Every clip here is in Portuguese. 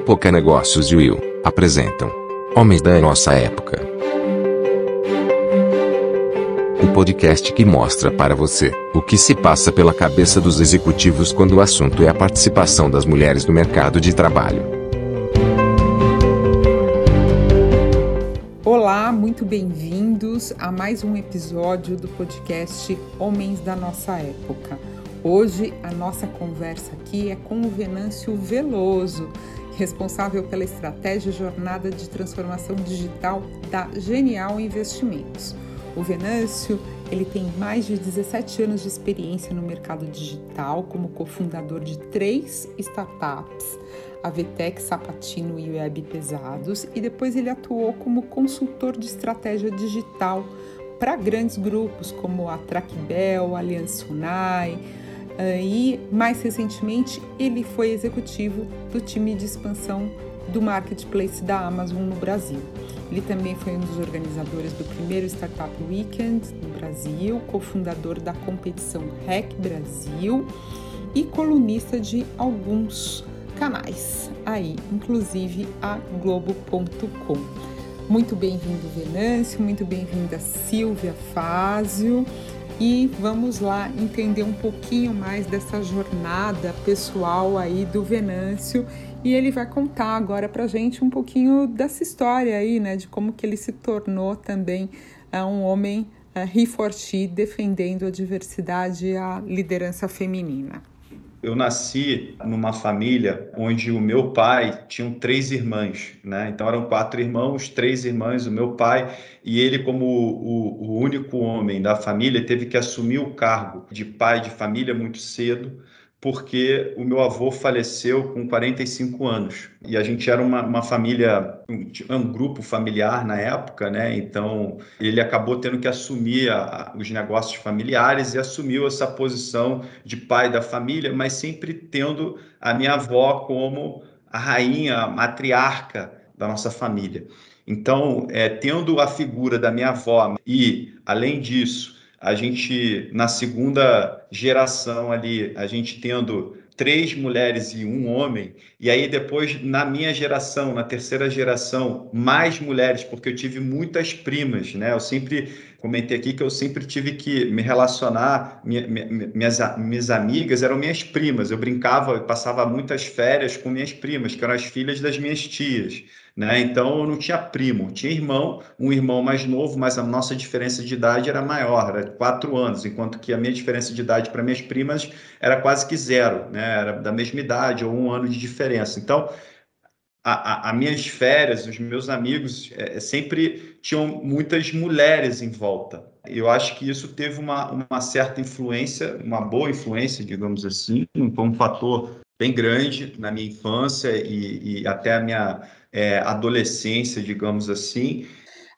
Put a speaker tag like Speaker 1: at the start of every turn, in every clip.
Speaker 1: Época Negócios e Will apresentam Homens da Nossa Época. O podcast que mostra para você o que se passa pela cabeça dos executivos quando o assunto é a participação das mulheres no mercado de trabalho.
Speaker 2: Olá, muito bem-vindos a mais um episódio do podcast Homens da Nossa Época. Hoje a nossa conversa aqui é com o Venâncio Veloso, responsável pela estratégia jornada de transformação digital da Genial Investimentos. O Venâncio, ele tem mais de 17 anos de experiência no mercado digital como cofundador de três startups, a VTEC, Sapatino e Web Pesados, e depois ele atuou como consultor de estratégia digital para grandes grupos como a Trackbel, Aliança Unai, e mais recentemente ele foi executivo do time de expansão do marketplace da Amazon no Brasil. Ele também foi um dos organizadores do primeiro Startup Weekend no Brasil, cofundador da competição REC Brasil e colunista de alguns canais aí, inclusive a Globo.com. Muito bem-vindo, Venâncio, muito bem-vinda, Silvia Fázio e vamos lá entender um pouquinho mais dessa jornada pessoal aí do Venâncio e ele vai contar agora para gente um pouquinho dessa história aí, né, de como que ele se tornou também uh, um homem uh, for she, defendendo a diversidade e a liderança feminina.
Speaker 3: Eu nasci numa família onde o meu pai tinha três irmãs, né? Então eram quatro irmãos, três irmãs, o meu pai e ele como o, o único homem da família teve que assumir o cargo de pai de família muito cedo porque o meu avô faleceu com 45 anos. E a gente era uma, uma família, um, um, grupo familiar na época, né? Então ele acabou tendo que assumir a, os negócios familiares e assumiu essa posição de pai da família, mas sempre tendo a minha avó como a rainha, a matriarca da nossa família. Então, é, tendo a figura da minha avó e, além disso, a gente, na segunda geração ali, a gente tendo três mulheres e um homem, e aí depois, na minha geração, na terceira geração, mais mulheres, porque eu tive muitas primas, né? Eu sempre comentei aqui que eu sempre tive que me relacionar, minha, minhas, minhas amigas eram minhas primas, eu brincava, passava muitas férias com minhas primas, que eram as filhas das minhas tias. Né? Então eu não tinha primo, tinha irmão, um irmão mais novo, mas a nossa diferença de idade era maior, era quatro anos, enquanto que a minha diferença de idade para minhas primas era quase que zero, né? Era da mesma idade ou um ano de diferença. Então as minhas férias, os meus amigos é, sempre tinham muitas mulheres em volta. Eu acho que isso teve uma, uma certa influência, uma boa influência, digamos assim, foi um fator bem grande na minha infância e, e até a minha é, adolescência, digamos assim.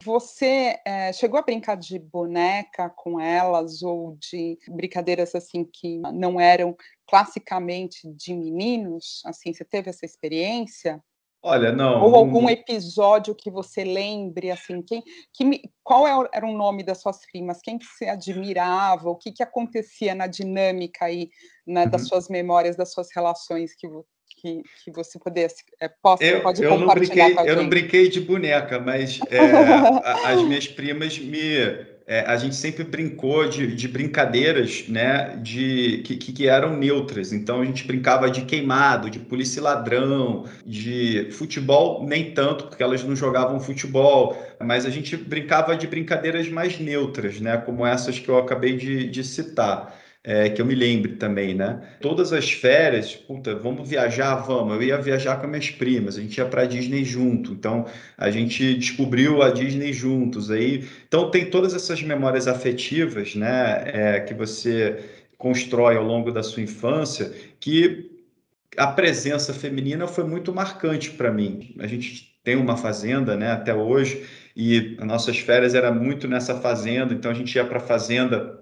Speaker 2: Você é, chegou a brincar de boneca com elas ou de brincadeiras assim que não eram classicamente de meninos? Assim, você teve essa experiência?
Speaker 3: Olha, não.
Speaker 2: Ou algum não... episódio que você lembre, assim, quem, que, qual é era o nome das suas primas? Quem que você admirava? O que, que acontecia na dinâmica aí, né, uhum. das suas memórias, das suas relações que, que, que você pudesse, é, possa,
Speaker 3: eu,
Speaker 2: pode
Speaker 3: eu não brinquei,
Speaker 2: com a
Speaker 3: Eu não brinquei de boneca, mas é, as minhas primas me é, a gente sempre brincou de, de brincadeiras né, de, que, que, eram neutras. Então a gente brincava de queimado, de polícia e ladrão, de futebol, nem tanto, porque elas não jogavam futebol, mas a gente brincava de brincadeiras mais neutras, né, como essas que eu acabei de, de citar é, que eu me lembre também, né? Todas as férias, puta, vamos viajar, vamos. Eu ia viajar com minhas primas, a gente ia para Disney junto, então a gente descobriu a Disney juntos aí. Então tem todas essas memórias afetivas, né? É, que você constrói ao longo da sua infância, que a presença feminina foi muito marcante para mim. A gente tem uma fazenda, né? Até hoje e as nossas férias era muito nessa fazenda, então a gente ia para a fazenda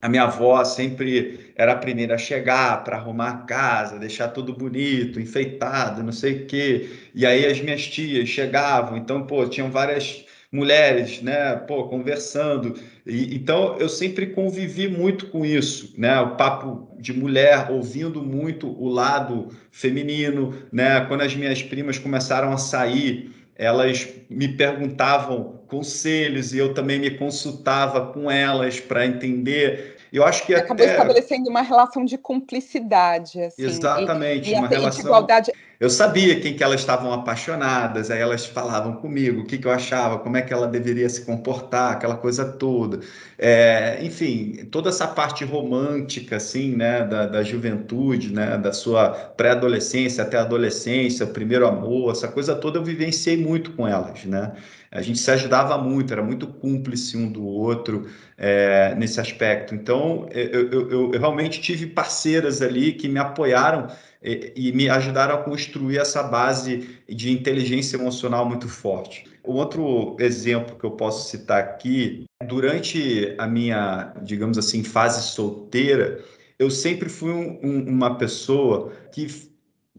Speaker 3: a minha avó sempre era a primeira a chegar para arrumar a casa, deixar tudo bonito, enfeitado, não sei o quê. E aí as minhas tias chegavam, então, pô, tinham várias mulheres, né, pô, conversando. E, então, eu sempre convivi muito com isso, né, o papo de mulher, ouvindo muito o lado feminino, né, quando as minhas primas começaram a sair, elas me perguntavam conselhos e eu também me consultava com elas para entender eu acho que
Speaker 2: acabou até... estabelecendo uma relação de cumplicidade, assim,
Speaker 3: exatamente, e, e uma relação.
Speaker 2: Igualdade.
Speaker 3: Eu sabia quem que elas estavam apaixonadas, aí elas falavam comigo o que, que eu achava, como é que ela deveria se comportar, aquela coisa toda. É, enfim, toda essa parte romântica, assim, né, da, da juventude, né, da sua pré-adolescência até a adolescência, o primeiro amor, essa coisa toda eu vivenciei muito com elas, né? A gente se ajudava muito, era muito cúmplice um do outro é, nesse aspecto. Então, eu, eu, eu, realmente tive parceiras ali que me apoiaram e, e me ajudaram a construir essa base de inteligência emocional muito forte. Um outro exemplo que eu posso citar aqui, durante a minha, digamos assim, fase solteira, eu sempre fui um, um, uma pessoa que,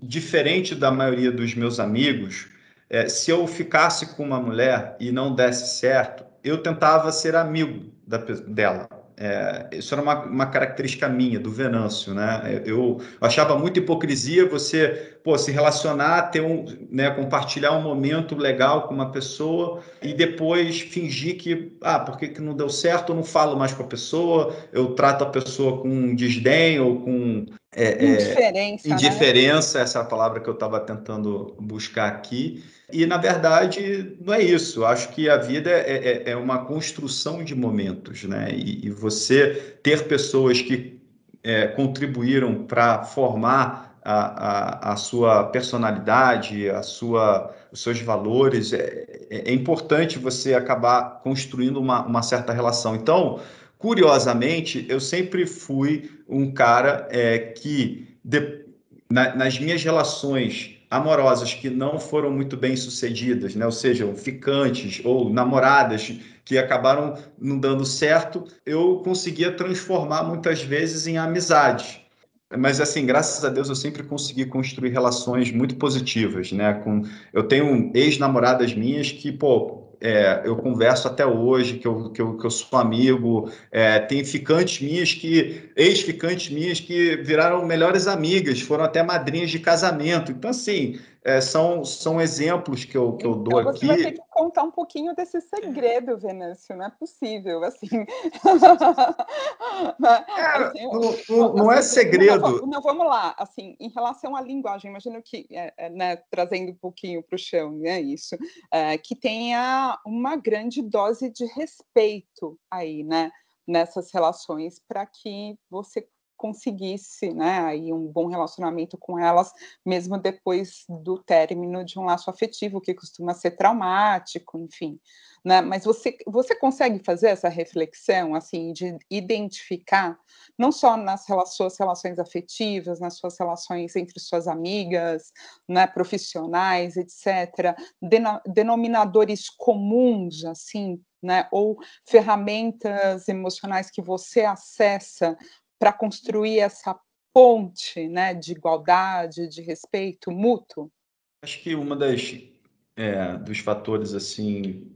Speaker 3: diferente da maioria dos meus amigos, é, se eu ficasse com uma mulher e não desse certo, eu tentava ser amigo da, dela. É, isso era uma, uma, característica minha, do Venâncio, né? Eu, achava muita hipocrisia você, pô, se relacionar, ter um, né, compartilhar um momento legal com uma pessoa e depois fingir que, ah, porque que não deu certo, eu não falo mais com a pessoa, eu trato a pessoa com desdém ou com
Speaker 2: é, indiferença.
Speaker 3: É, indiferença, né? essa é a palavra que eu estava tentando buscar aqui. E, na verdade, não é isso. Eu acho que a vida é, é, é uma construção de momentos, né? E, e você ter pessoas que é, contribuíram para formar a, a, a, sua personalidade, a sua, os seus valores, é, é, é importante você acabar construindo uma, uma certa relação. Então, curiosamente, eu sempre fui um cara é, que, de, na, nas minhas relações amorosas que não foram muito bem sucedidas, né? ou seja, ficantes ou namoradas que acabaram não dando certo, eu conseguia transformar muitas vezes em amizades. Mas assim, graças a Deus eu sempre consegui construir relações muito positivas, né? Com eu tenho ex-namoradas minhas que, pô, é, eu converso até hoje, que eu, que eu, que eu sou amigo, é, tem ficantes minhas que, ex-ficantes minhas que viraram melhores amigas, foram até madrinhas de casamento. Então, assim, é, são, são exemplos que eu, que eu dou
Speaker 2: então,
Speaker 3: aqui. Você
Speaker 2: vai ter que contar um pouquinho desse segredo, Venâncio, não é possível, assim.
Speaker 3: É, assim não, não, não, é segredo.
Speaker 2: Não, não, vamos lá, assim, em relação à linguagem, imagino que, é, é né, trazendo um pouquinho para o chão, né, isso, é, que tenha uma grande dose de respeito aí, né, nessas relações, para que você conseguisse né, aí um bom relacionamento com elas, mesmo depois do término de um laço afetivo, que costuma ser traumático, enfim. Né? Mas você, você consegue fazer essa reflexão, assim, de identificar, não só nas suas relações afetivas, nas suas relações entre suas amigas, né, profissionais, etc., denominadores comuns, assim, né, ou ferramentas emocionais que você acessa para construir essa ponte né, de igualdade, de respeito mútuo?
Speaker 3: Acho que uma das é, dos fatores assim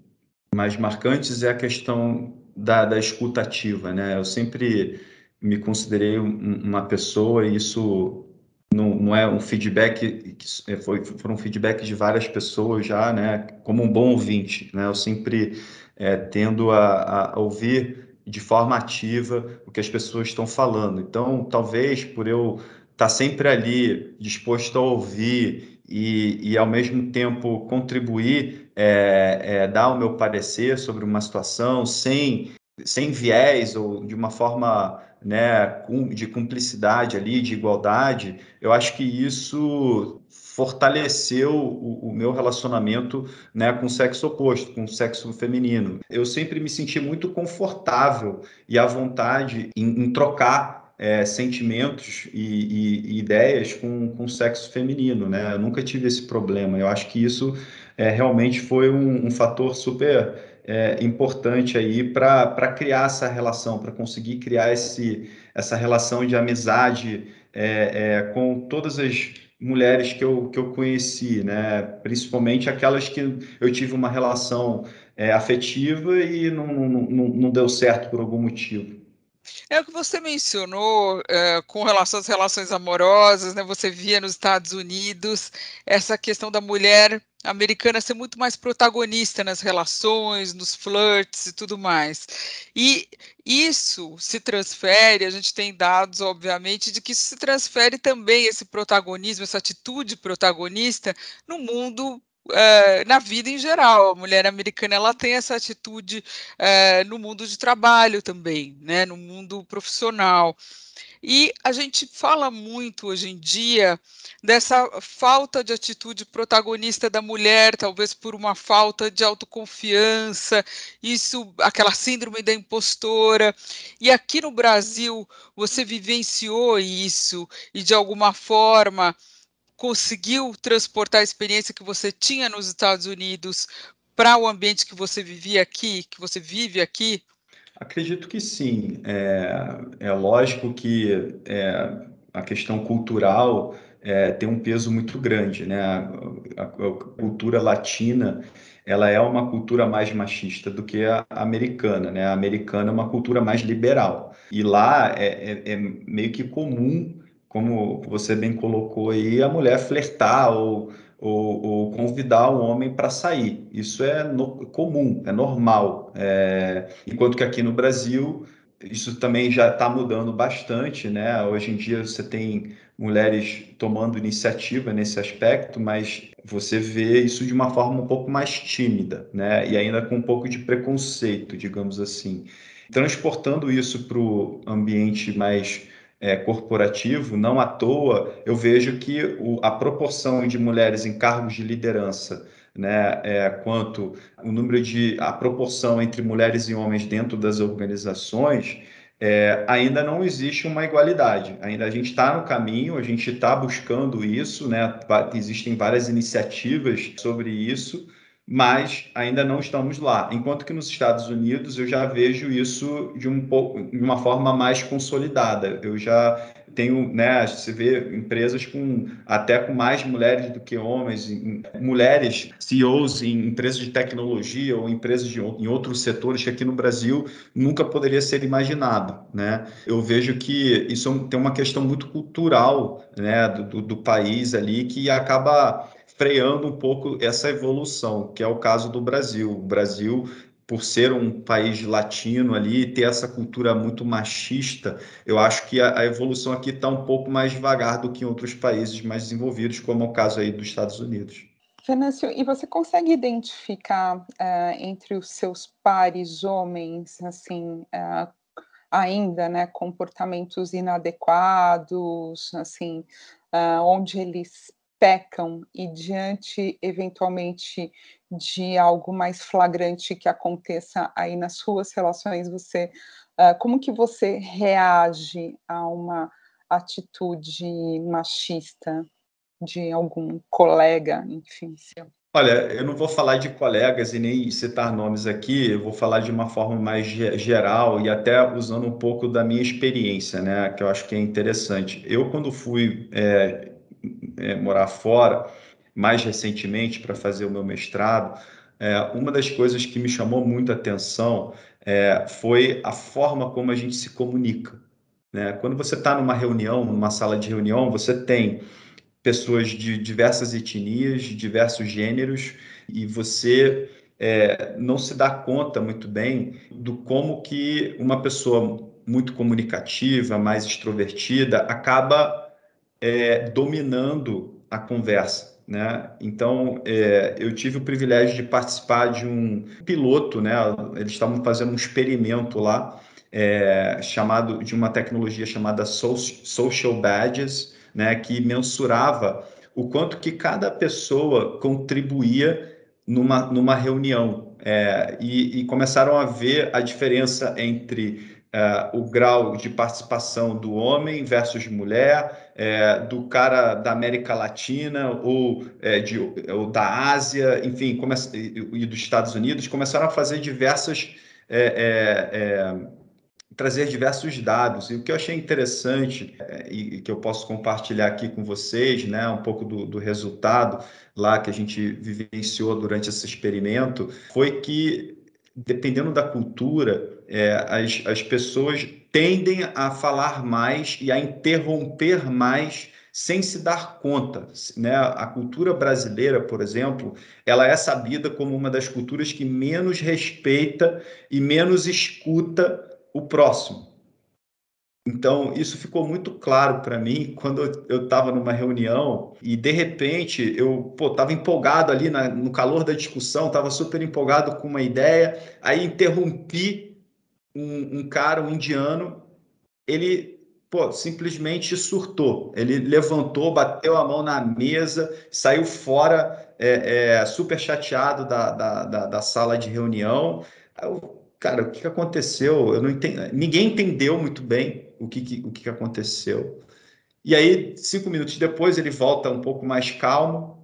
Speaker 3: mais marcantes é a questão da, da escuta ativa, né? Eu sempre me considerei uma pessoa e isso não, não é um feedback que é, foi foram feedbacks de várias pessoas já, né? Como um bom ouvinte, né? Eu sempre é, tendo a, a ouvir de forma ativa o que as pessoas estão falando. Então, talvez por eu estar sempre ali disposto a ouvir e, e ao mesmo tempo contribuir, é, é, dar o meu parecer sobre uma situação sem, sem viés ou de uma forma né, de cumplicidade ali, de igualdade, eu acho que isso fortaleceu o, o, meu relacionamento né, com o sexo oposto, com o sexo feminino. Eu sempre me senti muito confortável e à vontade em, em trocar é, sentimentos e, e, e, ideias com, o sexo feminino, né? Eu nunca tive esse problema. Eu acho que isso é, realmente foi um, um fator super é, importante aí para criar essa relação, para conseguir criar esse, essa relação de amizade é, é, com todas as mulheres que eu, que eu conheci, né? Principalmente aquelas que eu tive uma relação é, afetiva e não, não, não, não deu certo por algum motivo.
Speaker 2: É o que você mencionou é, com relação às relações amorosas, né? Você via nos Estados Unidos essa questão da mulher americana ser muito mais protagonista nas relações, nos flirts e tudo mais. E isso se transfere, a gente tem dados, obviamente, de que isso se transfere também, esse protagonismo, essa atitude protagonista, no mundo Uh, na vida em geral. A mulher americana ela tem essa atitude uh, no mundo de trabalho também, né, no mundo profissional. E a gente fala muito hoje em dia dessa falta de atitude protagonista da mulher, talvez por uma falta de autoconfiança, isso, aquela síndrome da impostora. E aqui no Brasil, você vivenciou isso e de alguma forma conseguiu transportar a experiência que você tinha nos Estados Unidos para o ambiente que você vivia aqui, que você vive aqui?
Speaker 3: Acredito que sim. É, é lógico que é, a questão cultural é, tem um peso muito grande, né? A, a, a, cultura latina ela é uma cultura mais machista do que a americana, né? A americana é uma cultura mais liberal e lá é, é, é meio que comum como você bem colocou aí, a mulher flertar ou, ou, ou convidar o homem para sair. Isso é no, comum, é normal. É, enquanto que aqui no Brasil, isso também já está mudando bastante, né? Hoje em dia você tem mulheres tomando iniciativa nesse aspecto, mas você vê isso de uma forma um pouco mais tímida, né? E ainda com um pouco de preconceito, digamos assim. Transportando isso para o ambiente mais é, corporativo, não à toa, eu vejo que o, a proporção de mulheres em cargos de liderança, né, é, quanto o número de a proporção entre mulheres e homens dentro das organizações, é, ainda não existe uma igualdade. Ainda a gente está no caminho, a gente está buscando isso, né? Existem várias iniciativas sobre isso, mas ainda não estamos lá. Enquanto que nos Estados Unidos eu já vejo isso de um pouco, de uma forma mais consolidada. Eu já tenho, né, você vê empresas com até com mais mulheres do que homens, mulheres CEOs em empresas de tecnologia ou empresas de, em outros setores que aqui no Brasil nunca poderia ser imaginado, né? Eu vejo que isso tem uma questão muito cultural, né, do, do país ali que acaba freando um pouco essa evolução, que é o caso do Brasil. O Brasil, por ser um país latino ali, ter essa cultura muito machista, eu acho que a, a evolução aqui está um pouco mais devagar do que em outros países mais desenvolvidos, como é o caso aí dos Estados Unidos.
Speaker 2: Venâncio, e você consegue identificar uh, entre os seus pares homens, assim, uh, ainda, né, comportamentos inadequados, assim, uh, onde eles pecam e diante eventualmente de algo mais flagrante que aconteça aí nas suas relações, você uh, como que você reage a uma atitude machista de algum colega, enfim, seu?
Speaker 3: Olha, eu não vou falar de colegas e nem citar nomes aqui, eu vou falar de uma forma mais geral e até usando um pouco da minha experiência, né, que eu acho que é interessante. Eu, quando fui é, é, morar fora, mais recentemente, para fazer o meu mestrado, é, uma das coisas que me chamou muito a atenção é, foi a forma como a gente se comunica. Né? Quando você está numa reunião, numa sala de reunião, você tem pessoas de diversas etnias, de diversos gêneros, e você é, não se dá conta muito bem do como que uma pessoa muito comunicativa, mais extrovertida, acaba é, dominando a conversa. Né? Então, é, eu tive o privilégio de participar de um piloto, né? Eles estavam fazendo um experimento lá, é, chamado de uma tecnologia chamada social badges, né? Que mensurava o quanto que cada pessoa contribuía numa, numa reunião é, e, e começaram a ver a diferença entre é, o grau de participação do homem versus mulher, é, do cara da América Latina ou, é, de, ou da Ásia, enfim, e, dos Estados Unidos, começaram a fazer diversas é, trazer diversos dados. E o que eu achei interessante e que eu posso compartilhar aqui com vocês, né, um pouco do, do resultado lá que a gente vivenciou durante esse experimento, foi que dependendo da cultura, é, as, as pessoas tendem a falar mais e a interromper mais sem se dar conta. Né? A cultura brasileira, por exemplo, ela é sabida como uma das culturas que menos respeita e menos escuta o próximo. Então, isso ficou muito claro para mim quando eu estava numa reunião e, de repente, eu estava empolgado ali na, no calor da discussão, estava super empolgado com uma ideia, aí interrompi um, um cara, um indiano, ele pô, simplesmente surtou. Ele levantou, bateu a mão na mesa, saiu fora, é, é, super chateado da, da, da, da sala de reunião. Eu, cara, o que aconteceu? Eu não entendo. Ninguém entendeu muito bem o que, o que aconteceu. E aí, cinco minutos depois, ele volta um pouco mais calmo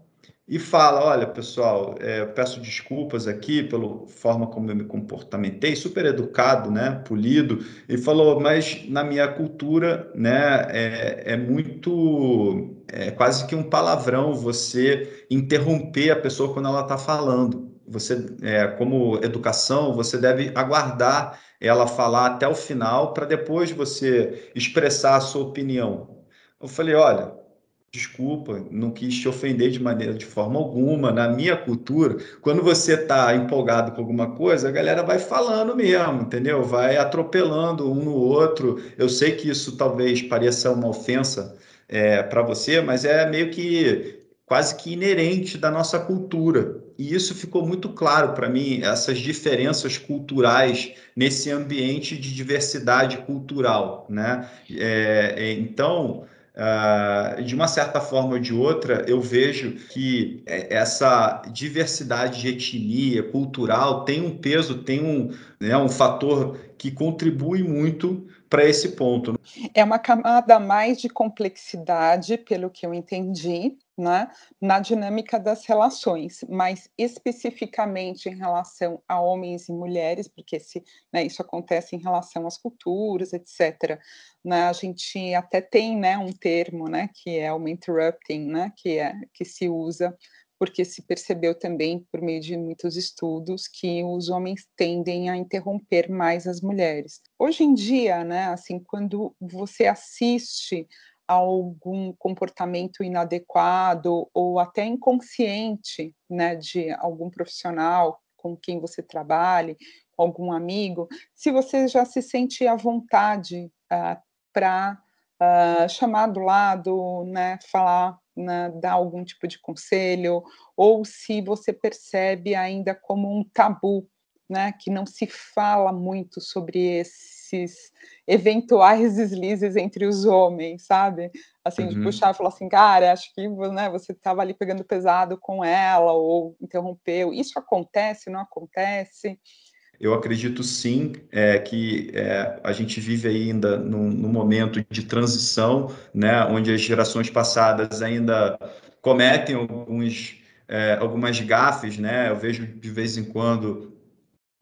Speaker 3: e fala: Olha, pessoal, é, peço desculpas aqui pela forma como eu me comportamentei, super educado, né, polido. Ele falou: Mas na minha cultura, né, é, é muito, é quase que um palavrão você interromper a pessoa quando ela está falando você, é, como educação, você deve aguardar ela falar até o final para depois você expressar a sua opinião. Eu falei, olha, desculpa, não quis te ofender de maneira, de forma alguma. Na minha cultura, quando você está empolgado com alguma coisa, a galera vai falando mesmo, entendeu? Vai atropelando um no outro. Eu sei que isso talvez pareça uma ofensa é, para você, mas é meio que quase que inerente da nossa cultura. E isso ficou muito claro para mim, essas diferenças culturais nesse ambiente de diversidade cultural. Né? É, é então, uh, de uma certa forma ou de outra, eu vejo que essa diversidade de etnia cultural tem um peso, tem um, né, um fator que contribui muito para esse ponto.
Speaker 2: É uma camada mais de complexidade, pelo que eu entendi, né, na dinâmica das relações, mas especificamente em relação a homens e mulheres, porque se, né, isso acontece em relação às culturas, etc. Né, a gente até tem né, um termo né, que é o interrupting, né, que, é, que se usa porque se percebeu também, por meio de muitos estudos, que os homens tendem a interromper mais as mulheres. Hoje em dia, né, assim, quando você assiste algum comportamento inadequado ou até inconsciente, né, de algum profissional com quem você trabalhe, algum amigo, se você já se sente à vontade uh, ah, para uh, ah, chamar do lado, né, falar, né, dar algum tipo de conselho, ou se você percebe ainda como um tabu, né, que não se fala muito sobre esses eventuais deslizes entre os homens, sabe? Assim, uhum. de puxar e falar assim, cara, acho que né, você estava ali pegando pesado com ela, ou interrompeu. Isso acontece, não acontece?
Speaker 3: Eu acredito sim é, que é, a gente vive ainda num, num, momento de transição, né, onde as gerações passadas ainda cometem alguns, é, algumas gafes, né? Eu vejo de vez em quando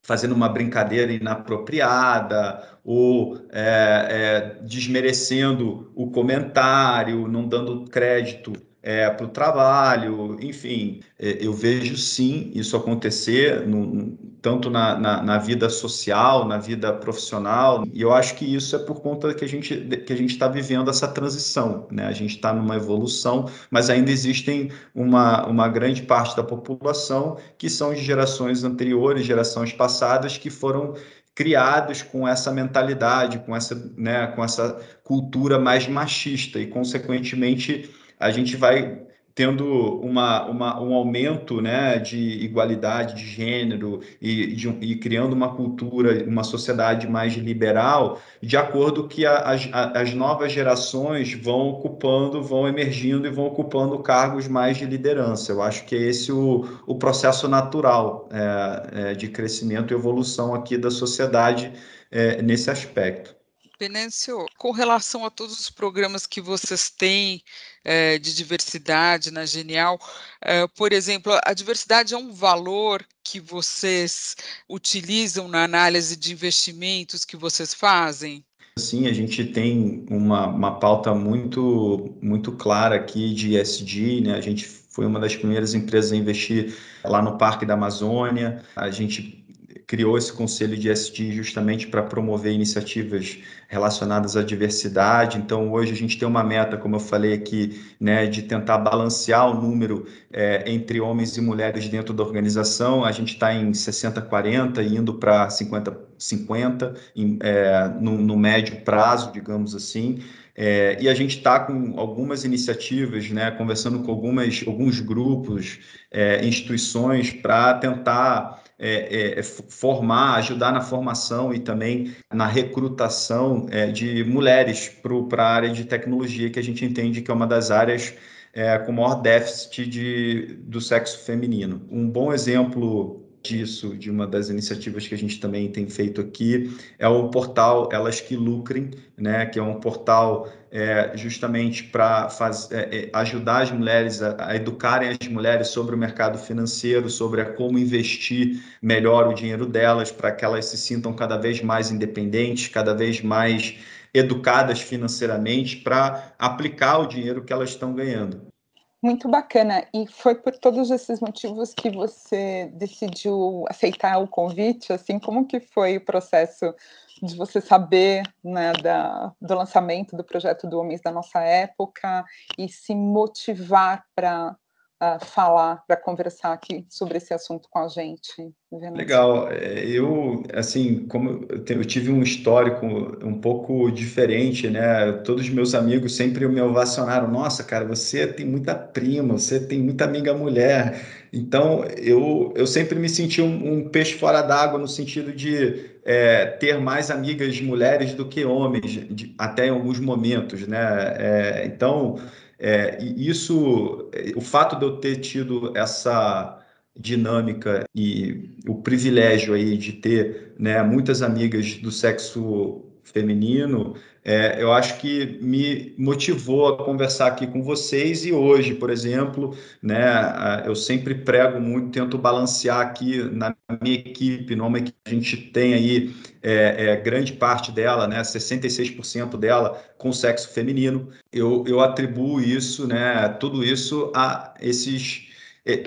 Speaker 3: fazendo uma brincadeira inapropriada ou é, é, desmerecendo o comentário, não dando crédito é, para o trabalho, enfim, é, eu vejo sim isso acontecer, no, tanto na, na, na, vida social, na vida profissional, e eu acho que isso é por conta que a gente que a gente está vivendo essa transição, né? A gente está numa evolução, mas ainda existem uma, uma grande parte da população que são de gerações anteriores, gerações passadas, que foram criados com essa mentalidade, com essa, né, com essa cultura mais machista e, consequentemente, a gente vai tendo uma, uma, um aumento né, de igualdade de gênero e, de, e criando uma cultura, uma sociedade mais liberal, de acordo que a, as, as novas gerações vão ocupando, vão emergindo e vão ocupando cargos mais de liderança. Eu acho que é esse o, o processo natural é, é, de crescimento e evolução aqui da sociedade é, nesse aspecto.
Speaker 2: Penêncio, com relação a todos os programas que vocês têm é, de diversidade na Genial, é, por exemplo, a diversidade é um valor que vocês utilizam na análise de investimentos que vocês fazem?
Speaker 3: Sim, a gente tem uma, uma pauta muito, muito clara aqui de ESG, né? A gente foi uma das primeiras empresas a investir lá no Parque da Amazônia. A gente criou esse conselho de SD justamente para promover iniciativas relacionadas à diversidade. Então, hoje a gente tem uma meta, como eu falei aqui, né, de tentar balancear o número é, entre homens e mulheres dentro da organização. A gente está em 60-40, indo para 50-50 é, no, no médio prazo, digamos assim. É, e a gente está com algumas iniciativas, né, conversando com algumas, alguns grupos, é, instituições, para tentar é, é, é formar, ajudar na formação e também na recrutação é, de mulheres para a área de tecnologia, que a gente entende que é uma das áreas é, com maior déficit de, do sexo feminino. Um bom exemplo disso, de uma das iniciativas que a gente também tem feito aqui, é o portal Elas que Lucrem, né, que é um portal é, justamente para é, é, ajudar as mulheres a, a, educarem as mulheres sobre o mercado financeiro, sobre como investir melhor o dinheiro delas, para que elas se sintam cada vez mais independentes, cada vez mais educadas financeiramente para aplicar o dinheiro que elas estão ganhando.
Speaker 2: Muito bacana. E foi por todos esses motivos que você decidiu aceitar o convite? Assim, como que foi o processo de você saber né, da, do lançamento do projeto do Homens da Nossa Época e se motivar para uh, falar, para conversar aqui sobre esse assunto com a gente.
Speaker 3: Legal. É, eu, assim, como eu tive um histórico um pouco diferente, né? Todos os meus amigos sempre me ovacionaram. Nossa, cara, você tem muita prima, você tem muita amiga mulher. Então, eu, eu sempre me senti um, um peixe fora d'água no sentido de é, ter mais amigas mulheres do que homens, de, até em alguns momentos, né? É, então, é, isso, o fato de eu ter tido essa dinâmica e o privilégio aí de ter né, muitas amigas do sexo feminino, é, eu acho que me motivou a conversar aqui com vocês e hoje, por exemplo, né, eu sempre prego muito, tento balancear aqui na minha equipe, numa que a gente tem aí é, é, grande parte dela, né, 66% dela com sexo feminino, eu, eu atribuo isso, né, tudo isso a esses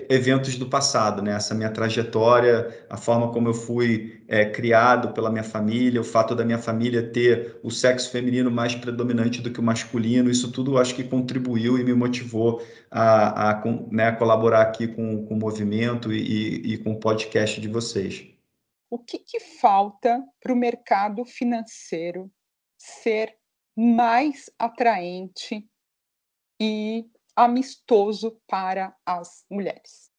Speaker 3: eventos do passado, né? Essa minha trajetória, a forma como eu fui é, criado pela minha família, o fato da minha família ter o sexo feminino mais predominante do que o masculino, isso tudo acho que contribuiu e me motivou a, a, né, colaborar aqui com, com o movimento e, e com o podcast de vocês.
Speaker 2: O que, que falta para o mercado financeiro ser mais atraente e amistoso para as mulheres?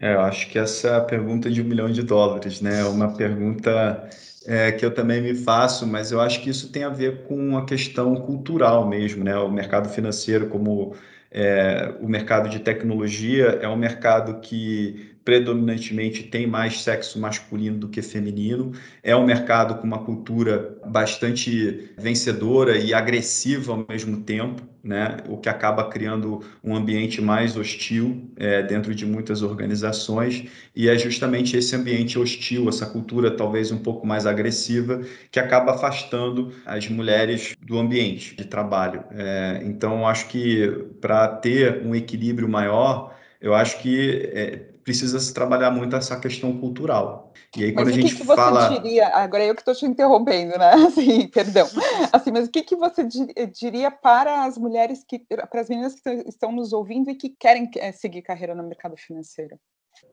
Speaker 3: É, eu acho que essa é a pergunta de um milhão de dólares, né? É uma pergunta é, que eu também me faço, mas eu acho que isso tem a ver com a questão cultural mesmo, né? O mercado financeiro, como é, o mercado de tecnologia, é um mercado que predominantemente tem mais sexo masculino do que feminino. É um mercado com uma cultura bastante vencedora e agressiva ao mesmo tempo, né? o que acaba criando um ambiente mais hostil é, dentro de muitas organizações. E é justamente esse ambiente hostil, essa cultura talvez um pouco mais agressiva, que acaba afastando as mulheres do ambiente de trabalho. É, então, acho que para ter um equilíbrio maior, eu acho que é, precisa se trabalhar muito essa questão cultural.
Speaker 2: E aí, quando mas a gente que que fala. Diria, agora eu que estou te interrompendo, né? Assim, perdão. Assim, mas o que, que você diria para as mulheres que, para as meninas que estão nos ouvindo e que querem eh, seguir carreira no mercado financeiro?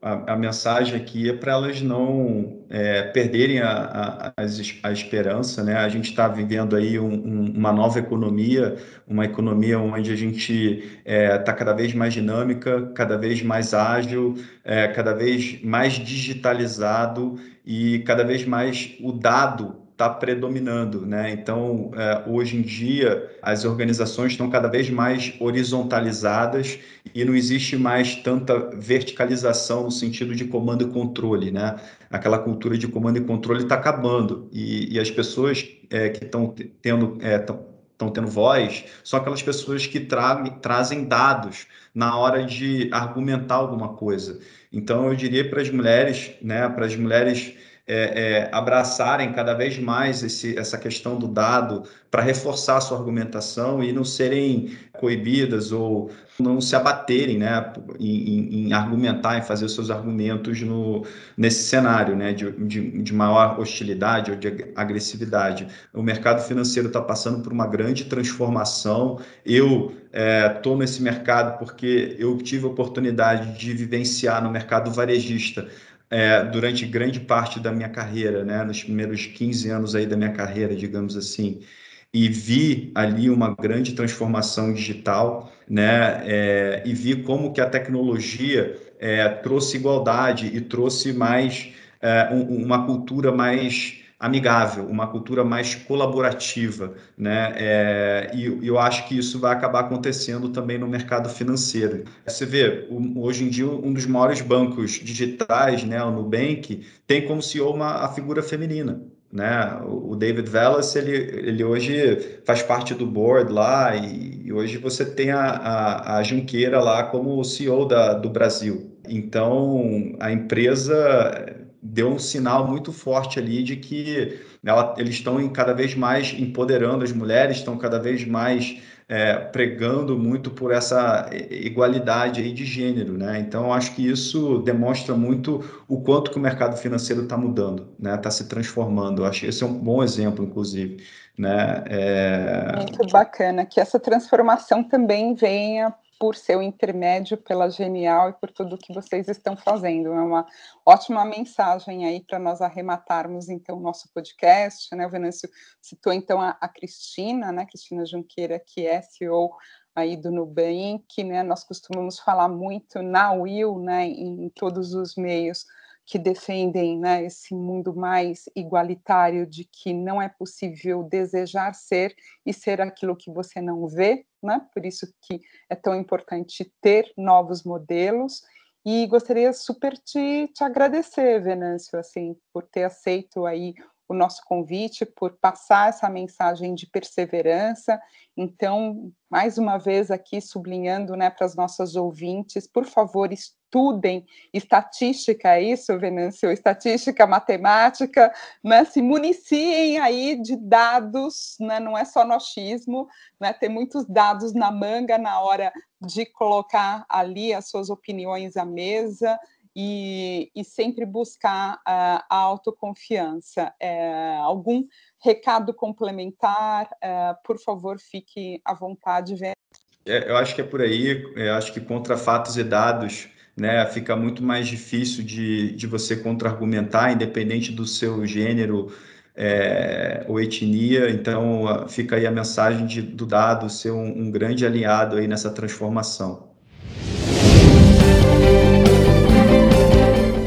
Speaker 3: A, a, mensagem aqui é para elas não é, perderem a, a, a, esperança, né? A gente está vivendo aí um, um, uma nova economia, uma economia onde a gente está é, tá cada vez mais dinâmica, cada vez mais ágil, é, cada vez mais digitalizado e cada vez mais o dado está predominando, né? Então, é, hoje em dia, as organizações estão cada vez mais horizontalizadas e não existe mais tanta verticalização no sentido de comando e controle, né? Aquela cultura de comando e controle está acabando e, e, as pessoas é, que estão tendo estão é, tendo voz são aquelas pessoas que tra trazem dados na hora de argumentar alguma coisa. Então, eu diria para as mulheres, né, para as mulheres é, é, abraçarem cada vez mais esse, essa questão do dado para reforçar a sua argumentação e não serem coibidas ou não se abaterem né, em, em argumentar, em fazer os seus argumentos no, nesse cenário né, de, de, de maior hostilidade ou de agressividade. O mercado financeiro está passando por uma grande transformação. Eu estou é, nesse mercado porque eu tive a oportunidade de vivenciar no mercado varejista é, durante grande parte da minha carreira, né, nos primeiros 15 anos aí da minha carreira, digamos assim, e vi ali uma grande transformação digital, né, é, e vi como que a tecnologia é, trouxe igualdade e trouxe mais é, um, uma cultura mais amigável, uma cultura mais colaborativa, né? É, e eu acho que isso vai acabar acontecendo também no mercado financeiro. Você vê, hoje em dia, um dos maiores bancos digitais, né, o Nubank, tem como CEO uma, a figura feminina. Né? O David Velas, ele, ele hoje faz parte do board lá e, e hoje você tem a, a, a Junqueira lá como CEO da, do Brasil. Então, a empresa deu um sinal muito forte ali de que ela, eles estão cada vez mais empoderando as mulheres, estão cada vez mais é, pregando muito por essa igualdade aí de gênero, né? Então, acho que isso demonstra muito o quanto que o mercado financeiro está mudando, né? Está se transformando. Acho que esse é um bom exemplo, inclusive, né?
Speaker 2: É... Muito bacana que essa transformação também venha por seu intermédio, pela Genial e por tudo que vocês estão fazendo. É uma ótima mensagem aí para nós arrematarmos então o nosso podcast, né? O Venâncio citou então a, a Cristina, né? Cristina Junqueira, que é CEO aí do Nubank, né? Nós costumamos falar muito na Will, né? Em, em todos os meios que defendem né, esse mundo mais igualitário de que não é possível desejar ser e ser aquilo que você não vê, né? Por isso que é tão importante ter novos modelos. E gostaria super de te agradecer, Venâncio, assim, por ter aceito aí o nosso convite, por passar essa mensagem de perseverança. Então, mais uma vez aqui sublinhando né, para as nossas ouvintes, por favor, estudem estatística, é isso, Venâncio? Estatística, matemática, né, se municiem aí de dados, né, não é só nochismo, né, ter muitos dados na manga na hora de colocar ali as suas opiniões à mesa, e, e sempre buscar a, a autoconfiança. É, algum recado complementar, é, por favor, fique à vontade.
Speaker 3: É, eu acho que é por aí, eu acho que contra fatos e dados, né, fica muito mais difícil de, de você contra-argumentar, independente do seu gênero é, ou etnia. Então, fica aí a mensagem de, do dado ser um, um grande aliado aí nessa transformação.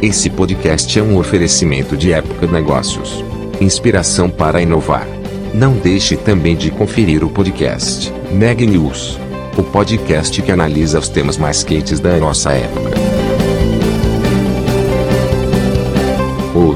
Speaker 1: Esse podcast é um oferecimento de Época Negócios. Inspiração para inovar. Não deixe também de conferir o podcast Neg News, o podcast que analisa os temas mais quentes da nossa época.